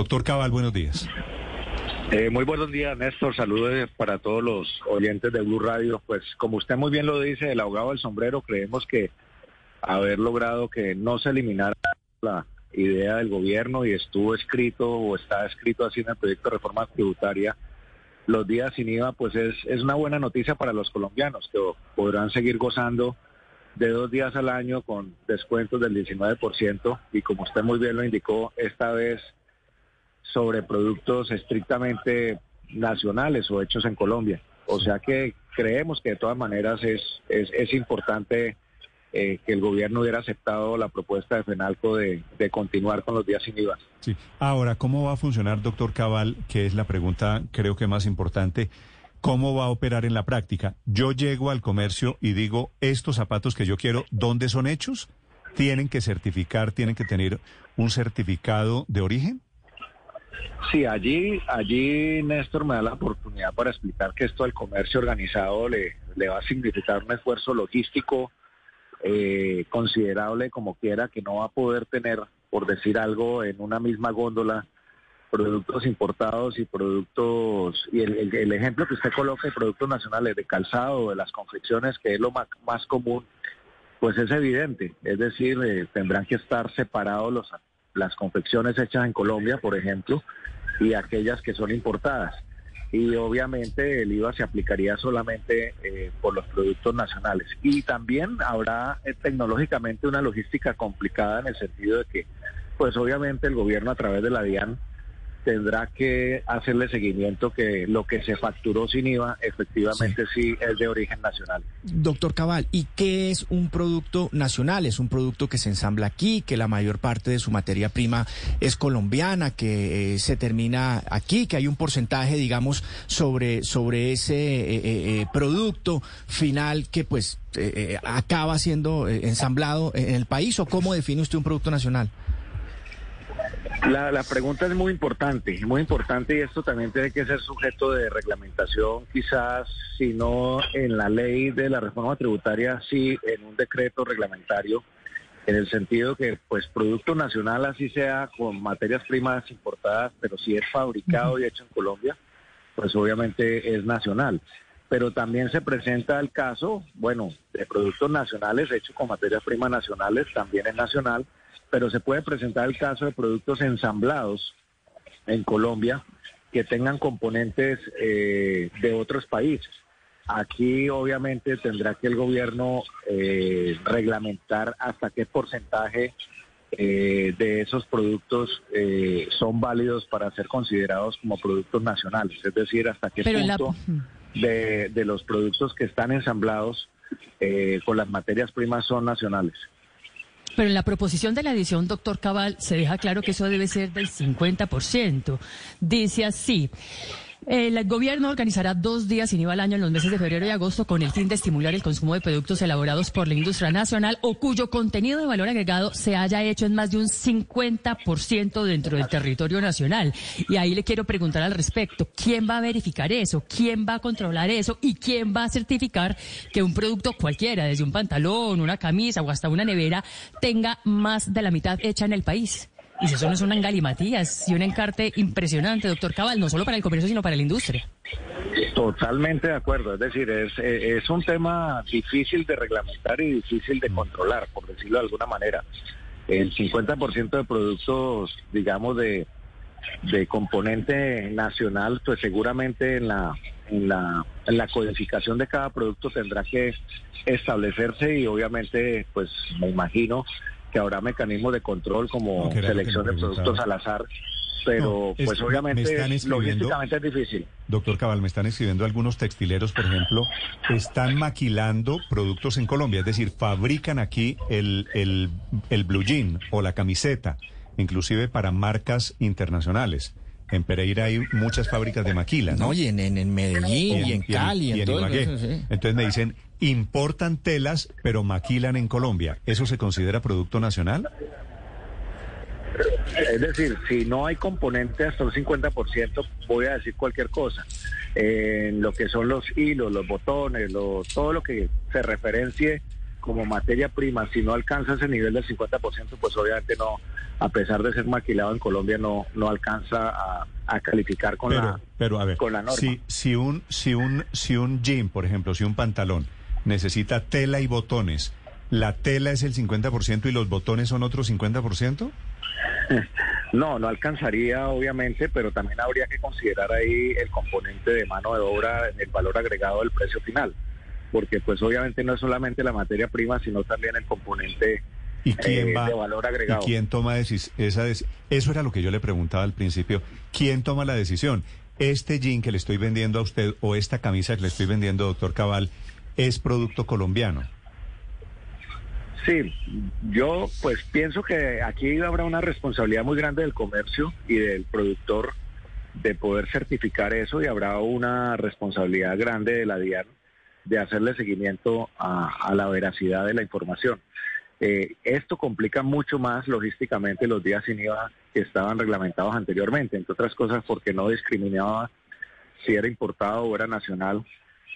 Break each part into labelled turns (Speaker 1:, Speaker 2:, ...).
Speaker 1: Doctor Cabal, buenos días.
Speaker 2: Eh, muy buenos días, Néstor. Saludos para todos los oyentes de Blue Radio. Pues como usted muy bien lo dice, el abogado del sombrero, creemos que haber logrado que no se eliminara la idea del gobierno y estuvo escrito o está escrito así en el proyecto de reforma tributaria los días sin IVA, pues es, es una buena noticia para los colombianos que podrán seguir gozando de dos días al año con descuentos del 19% y como usted muy bien lo indicó, esta vez sobre productos estrictamente nacionales o hechos en Colombia. O sea que creemos que de todas maneras es, es, es importante eh, que el gobierno hubiera aceptado la propuesta de FENALCO de, continuar con los días sin IVA.
Speaker 1: Sí. Ahora, ¿cómo va a funcionar, doctor Cabal? Que es la pregunta creo que más importante. ¿Cómo va a operar en la práctica? Yo llego al comercio y digo, estos zapatos que yo quiero, ¿dónde son hechos? ¿Tienen que certificar, tienen que tener un certificado de origen?
Speaker 2: Sí, allí, allí Néstor me da la oportunidad para explicar que esto al comercio organizado le, le va a significar un esfuerzo logístico eh, considerable como quiera, que no va a poder tener, por decir algo, en una misma góndola productos importados y productos, y el, ejemplo que usted coloca de productos nacionales de calzado, de las confecciones, que es lo más, común, pues es evidente. Es decir, eh, tendrán que estar separados los, las confecciones hechas en Colombia, por ejemplo, y aquellas que son importadas y obviamente el IVA se aplicaría solamente eh, por los productos nacionales. Y también habrá eh, tecnológicamente una logística complicada en el sentido de que, pues obviamente el gobierno a través de la DIAN tendrá que hacerle seguimiento que lo que se facturó sin IVA efectivamente sí. es de origen nacional.
Speaker 3: Doctor Cabal, ¿y qué es un producto nacional? Es un producto que se ensambla aquí, que la mayor parte de su materia prima es colombiana, que eh, se termina aquí, que hay un porcentaje, digamos, sobre, sobre ese eh, eh, producto final que pues acaba siendo ensamblado en el país o cómo define usted un producto nacional?
Speaker 2: La, pregunta es muy importante, muy importante y esto también tiene que ser sujeto de reglamentación, quizás si no en la ley de la reforma tributaria, sí en un decreto reglamentario, en el sentido que pues producto nacional así sea con materias primas importadas, pero si es fabricado y hecho en Colombia, pues obviamente es nacional. Pero también se presenta el caso, bueno, de productos nacionales hechos con materias primas nacionales, también es nacional pero se puede presentar el caso de productos ensamblados en Colombia que tengan componentes eh, de otros países. Aquí obviamente tendrá que el gobierno eh, reglamentar hasta qué porcentaje eh, de esos productos son válidos para ser considerados como productos nacionales, es decir, hasta qué punto de, de, los productos que están ensamblados con las materias primas son nacionales.
Speaker 4: Pero en la proposición de la edición, doctor Cabal, se deja claro que eso debe ser del 50%. Dice así. El gobierno organizará dos días sin IVA al año en los meses de febrero y agosto con el fin de estimular el consumo de productos elaborados por la industria nacional o cuyo contenido de valor agregado se haya hecho en más de un 50% dentro del territorio nacional. Y ahí le quiero preguntar al respecto, ¿quién va a verificar eso? ¿Quién va a controlar eso? ¿Y quién va a certificar que un producto cualquiera, desde un pantalón, una camisa o hasta una nevera, tenga más de la mitad hecha en el país? Y si eso no es una engalimatías y un encarte impresionante, doctor Cabal, no solo para el comercio, sino para la industria.
Speaker 2: Totalmente de acuerdo. Es decir, es, eh, es un tema difícil de reglamentar y difícil de controlar, por decirlo de alguna manera. El 50% de productos, digamos, de, de componente nacional, pues seguramente en la, en la, en la codificación de cada producto tendrá que establecerse y obviamente, pues me imagino que habrá mecanismos de control como selección de productos al azar, pero pues obviamente logísticamente es difícil.
Speaker 1: Doctor Cabal, me están escribiendo algunos textileros, por ejemplo, están maquilando productos en Colombia, es decir, fabrican aquí el, el, el blue jean o la camiseta, inclusive para marcas internacionales. En Pereira hay muchas fábricas de maquila, ¿no?
Speaker 3: y en, en, Medellín y, en Cali y en, todo
Speaker 1: Entonces me dicen, importan telas, pero maquilan en Colombia. ¿Eso se considera producto nacional?
Speaker 2: Es decir, si no hay componente hasta un 50%, voy a decir cualquier cosa. En lo que son los hilos, los botones, todo lo que se referencie como materia prima, si no alcanza ese nivel del 50%, pues obviamente no, a pesar de ser maquilado en Colombia, no, no alcanza a, calificar con la
Speaker 1: pero a ver, con la norma. Si, si un si un si un jean, por ejemplo, si un pantalón necesita tela y botones, ¿la tela es el 50% y los botones son otro 50%?
Speaker 2: No, no alcanzaría obviamente, pero también habría que considerar ahí el componente de mano de obra en el valor agregado del precio final porque pues obviamente no es solamente la materia prima, sino también el componente
Speaker 1: ¿Y quién
Speaker 2: eh,
Speaker 1: va,
Speaker 2: de valor agregado.
Speaker 1: ¿Y quién toma esa decisión? Eso era lo que yo le preguntaba al principio. ¿Quién toma la decisión? ¿Este jean que le estoy vendiendo a usted o esta camisa que le estoy vendiendo, doctor Cabal, es producto colombiano?
Speaker 2: Sí, yo pues pienso que aquí habrá una responsabilidad muy grande del comercio y del productor de poder certificar eso y habrá una responsabilidad grande de la DIAN de hacerle seguimiento a, la veracidad de la información. Eh, esto complica mucho más logísticamente los días sin IVA que estaban reglamentados anteriormente, entre otras cosas porque no discriminaba si era importado o era nacional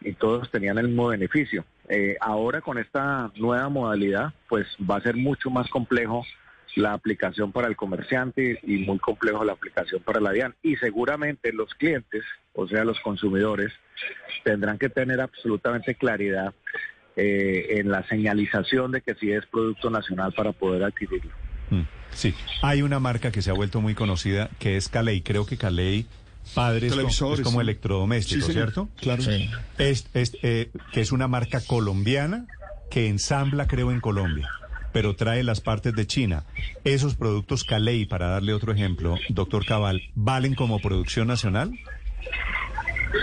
Speaker 2: y todos tenían el mismo beneficio. Eh, ahora con esta nueva modalidad, pues va a ser mucho más complejo la aplicación para el comerciante y muy complejo la aplicación para la DIAN. Y seguramente los clientes, o sea, los consumidores, tendrán que tener absolutamente claridad eh, en la señalización de que sí es producto nacional para poder adquirirlo.
Speaker 1: Mm, sí, hay una marca que se ha vuelto muy conocida que es Calei. Creo que Calei Padres es como electrodoméstico, ¿cierto?
Speaker 3: Claro. Sí.
Speaker 1: Es, eh, que es una marca colombiana que ensambla, creo, en Colombia pero trae las partes de China. ¿Esos productos Calei, para darle otro ejemplo, doctor Cabal, valen como producción nacional?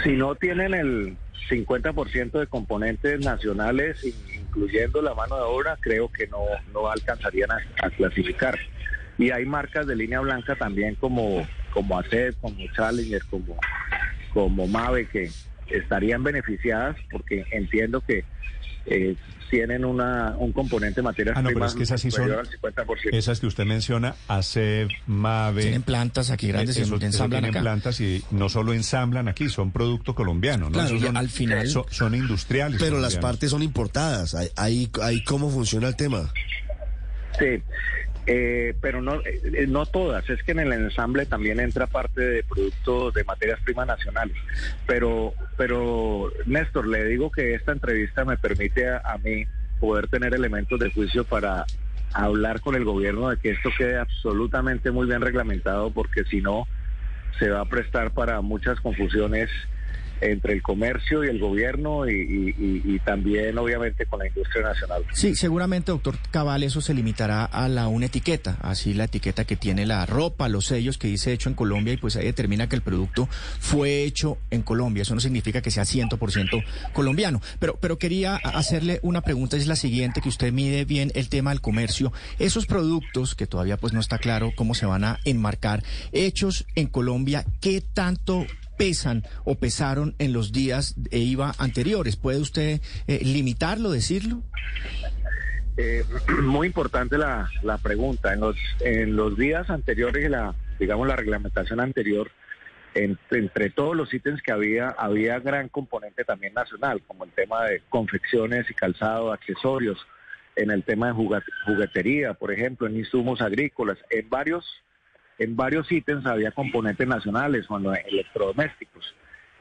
Speaker 2: Si no tienen el 50% de componentes nacionales, incluyendo la mano de obra, creo que no, no alcanzarían a, clasificar. Y hay marcas de línea blanca también como, como ACED, como Challenger, como, como Mave, que estarían beneficiadas porque entiendo que eh, tienen una, un componente de materias
Speaker 1: ah, no, primas pero es que esas sí son, Esas que usted menciona, ACEB, MAVE...
Speaker 3: Tienen plantas aquí grandes,
Speaker 1: y ensamblan tienen plantas y no solo ensamblan aquí, son producto colombiano, ¿no?
Speaker 3: Claro, al final...
Speaker 1: Son, industriales.
Speaker 5: Pero las partes son importadas, ahí, ahí cómo funciona el tema.
Speaker 2: Sí, eh, pero no, eh, no todas, es que en el ensamble también entra parte de productos de materias primas nacionales. Pero, pero Néstor, le digo que esta entrevista me permite a, mí poder tener elementos de juicio para hablar con el gobierno de que esto quede absolutamente muy bien reglamentado, porque si no, se va a prestar para muchas confusiones entre el comercio y el gobierno y, también obviamente con la industria nacional.
Speaker 3: Sí, seguramente, doctor Cabal, eso se limitará a la una etiqueta, así la etiqueta que tiene la ropa, los sellos que dice hecho en Colombia y pues ahí determina que el producto fue hecho en Colombia. Eso no significa que sea 100% colombiano. Pero, pero quería hacerle una pregunta, es la siguiente, que usted mide bien el tema del comercio. Esos productos, que todavía pues no está claro cómo se van a enmarcar, hechos en Colombia, ¿qué tanto pesan o pesaron en los días de IVA anteriores. ¿Puede usted eh, limitarlo, decirlo?
Speaker 2: Eh, muy importante la, la, pregunta. En los, en los días anteriores, la, digamos la reglamentación anterior, entre todos los ítems que había, había gran componente también nacional, como el tema de confecciones y calzado, accesorios, en el tema de juguetería, por ejemplo, en insumos agrícolas, en varios en varios ítems había componentes nacionales, cuando electrodomésticos.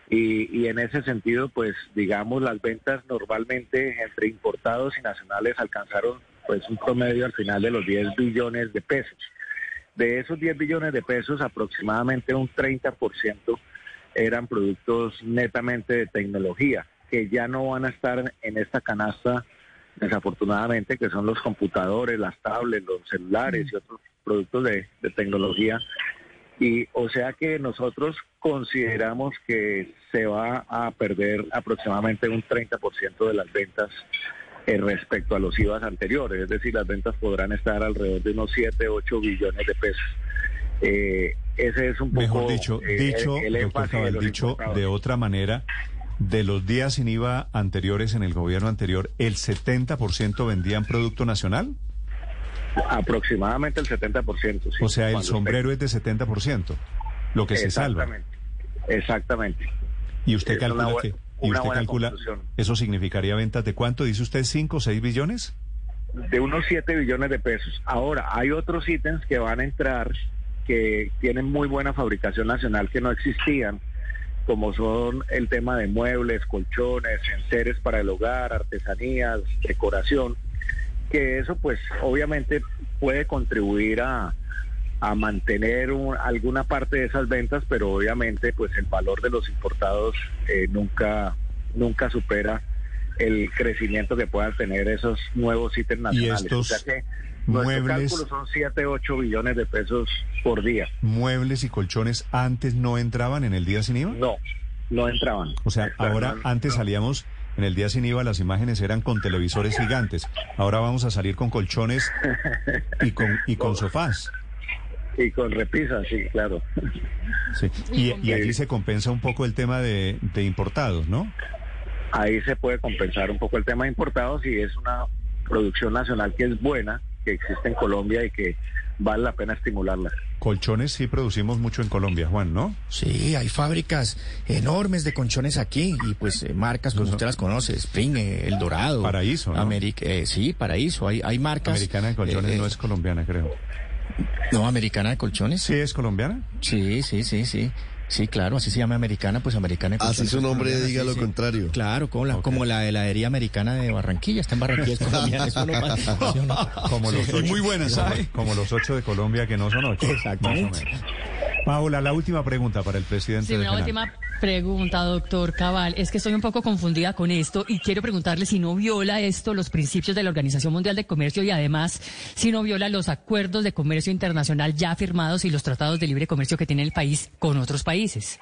Speaker 2: Y, y, en ese sentido, pues digamos, las ventas normalmente entre importados y nacionales alcanzaron pues un promedio al final de los 10 billones de pesos. De esos 10 billones de pesos, aproximadamente un 30% eran productos netamente de tecnología, que ya no van a estar en esta canasta, desafortunadamente, que son los computadores, las tablets, los celulares y otros productos de, tecnología. Y o sea que nosotros consideramos que se va a perder aproximadamente un 30% de las ventas eh, respecto a los IVAs anteriores, es decir, las ventas podrán estar alrededor de unos 7, 8 billones de pesos. Eh, ese es un poco
Speaker 1: Mejor dicho, eh, dicho, de, dicho de otra manera, de los días sin IVA anteriores en el gobierno anterior, ¿el 70% vendían producto nacional?
Speaker 2: Aproximadamente el 70%. Sí,
Speaker 1: o sea, el sombrero es de 70%, lo que se salva.
Speaker 2: Exactamente.
Speaker 1: ¿Y usted calcula que ¿Y usted calcula, eso significaría ventas de cuánto? ¿Dice usted 5 o 6 billones?
Speaker 2: de unos 7 billones de pesos. Ahora, hay otros ítems que van a entrar que tienen muy buena fabricación nacional que no existían, como son el tema de muebles, colchones, enseres para el hogar, artesanías, decoración, que eso pues obviamente puede contribuir a, a mantener un- alguna parte de esas ventas, pero obviamente pues el valor de los importados eh, nunca, nunca supera el crecimiento que puedan tener esos nuevos ítems nacionales.
Speaker 1: estos
Speaker 2: o sea que nuestro
Speaker 1: muebles-
Speaker 2: cálculo son 7, 8 billones de pesos por día.
Speaker 1: ¿Muebles y colchones antes no entraban en el día sin IVA?
Speaker 2: No, no entraban.
Speaker 1: O sea, ahora antes salíamos en el día sin IVA, las imágenes eran con televisores gigantes. Ahora vamos a salir con colchones y con, y con sofás.
Speaker 2: Y con repisas, sí, claro.
Speaker 1: Sí. Y, y allí se compensa un poco el tema de, de importados, ¿no?
Speaker 2: Ahí se puede compensar un poco el tema de importados y es una producción nacional que es buena, que existe en Colombia y que vale la pena estimularla.
Speaker 1: Colchones sí producimos mucho en Colombia, Juan, ¿no?
Speaker 3: Sí, hay fábricas enormes de colchones aquí y pues eh, marcas como
Speaker 1: Los-
Speaker 3: usted las conoce, Spring, eh, El Dorado.
Speaker 1: Paraíso, ¿no?
Speaker 3: Ameri- eh, sí, Paraíso. Hay, hay marcas.
Speaker 1: Americana de colchones
Speaker 3: eh,
Speaker 1: no es colombiana, creo.
Speaker 3: No, Americana de colchones.
Speaker 1: ¿Sí es colombiana?
Speaker 3: Sí, sí, sí, sí. Sí, claro, así se llama Americana, pues Americana
Speaker 5: Así su
Speaker 3: es
Speaker 5: nombre diga
Speaker 3: sí,
Speaker 5: lo
Speaker 3: sí.
Speaker 5: contrario.
Speaker 3: Claro, como la, como la heladería americana de Barranquilla, está en Barranquilla, es colombiana, eso no pasa, ¿sí o no?
Speaker 1: Como los ocho,
Speaker 3: muy buena,
Speaker 1: como- los ocho de Colombia que no son ocho.
Speaker 3: Exactamente.
Speaker 1: más o menos. Paola, la última pregunta para el presidente
Speaker 4: Sí, una última pregunta, doctor Cabal. Es que estoy un poco confundida con esto y quiero preguntarle si no viola esto los principios de la Organización Mundial de Comercio y además si no viola los acuerdos de comercio internacional ya firmados y los tratados de libre comercio que tiene el país con otros países.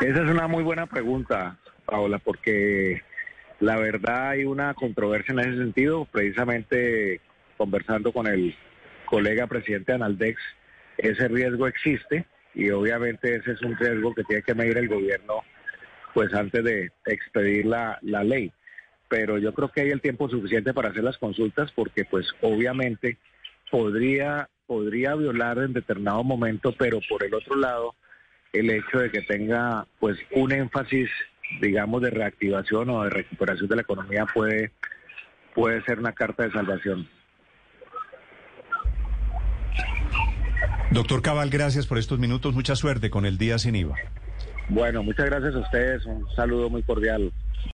Speaker 2: Esa es una muy buena pregunta, Paola, porque la verdad hay una controversia en ese sentido. Precisamente conversando con el colega presidente de Analdex, ese riesgo existe y obviamente ese es un riesgo que tiene que medir el gobierno pues antes de expedir la, la ley. Pero yo creo que hay el tiempo suficiente para hacer las consultas porque pues obviamente podría, podría violar en determinado momento, pero por el otro lado el hecho de que tenga pues un énfasis digamos de reactivación o de recuperación de la economía puede puede ser una carta de salvación.
Speaker 1: Doctor Cabal, gracias por estos minutos. Mucha suerte con el día sin IVA.
Speaker 2: Bueno, muchas gracias a ustedes, un saludo muy cordial.